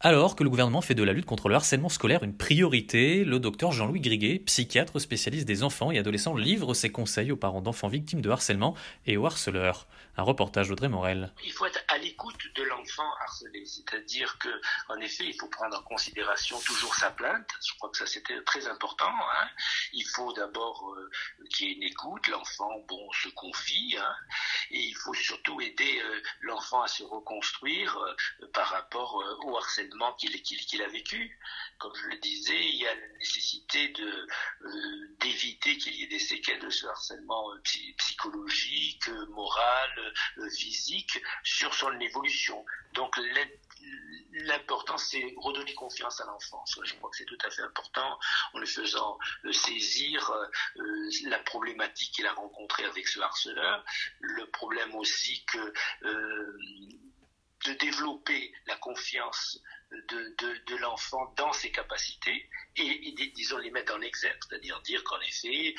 Alors que le gouvernement fait de la lutte contre le harcèlement scolaire une priorité, le docteur Jean-Louis Griguet, psychiatre spécialiste des enfants et adolescents, livre ses conseils aux parents d'enfants victimes de harcèlement et aux harceleurs. Un reportage d'Audrey Morel. Il faut être à l'écoute de l'enfant harcelé, c'est-à-dire que, en effet, il faut prendre en considération toujours sa plainte. Je crois que ça c'était très important. Hein. Il faut d'abord euh, qu'il y ait une écoute, l'enfant bon se confie, hein. Et il faut surtout aider euh, l'enfant à se reconstruire euh, par rapport euh, au harcèlement qu'il a vécu. Comme je le disais, il y a la nécessité de de ce harcèlement euh, psy- psychologique, euh, moral, euh, physique sur son évolution. Donc l'im- l'important c'est redonner confiance à l'enfant. Ça, Je crois que c'est tout à fait important en lui faisant saisir la problématique qu'il a rencontrée avec ce harceleur, le problème aussi que de développer la confiance de, de, de l'enfant dans ses capacités et, et dis- disons les mettre en exergue, c'est-à-dire dire qu'en effet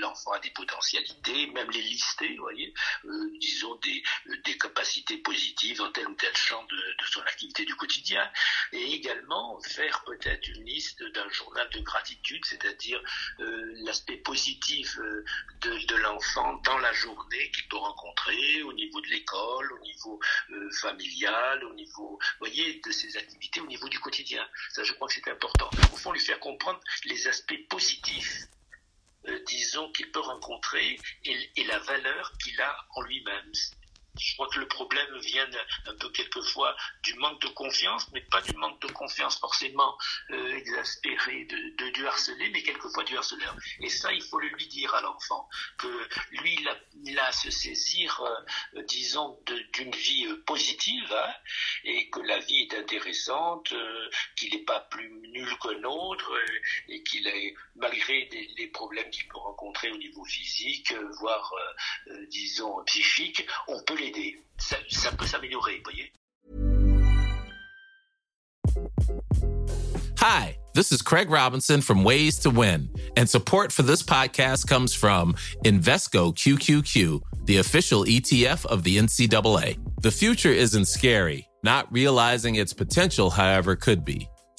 l'enfant a des potentialités, même les lister, vous voyez, euh, disons des, des capacités positives dans tel ou tel champ de, de son activité du quotidien, et également faire peut-être une liste d'un journal de gratitude, c'est-à-dire euh, l'aspect positif euh, de, de l'enfant dans la journée qu'il peut rencontrer au niveau de l'école, au niveau euh, familial, au niveau, voyez, de ses activités, au niveau du quotidien. Ça, je crois que c'est important. Au fond, lui faire comprendre les aspects positifs, euh, disons, qu'il peut rencontrer et, et la valeur qu'il a en lui-même. Je crois que le problème vient un peu quelquefois du manque de confiance, mais pas du manque de confiance forcément euh, exaspéré de, de, du harcelé, mais quelquefois du harceleur. Et ça, il faut le lui dire à l'enfant, que lui, il a, à se saisir, euh, disons, d'une vie euh, positive, hein, et que la vie est intéressante, euh, qu'il n'est pas plus nul qu'un autre, euh, et qu'il est, malgré des, les problèmes qu'il peut rencontrer au niveau physique, euh, voire, euh, euh, disons, psychique, on peut l'aider. Ça, ça peut s'améliorer, voyez. Hi, this is Craig Robinson from Ways to Win, and support for this podcast comes from Invesco QQQ, the official ETF of the NCAA. The future isn't scary. Not realizing its potential, however, could be.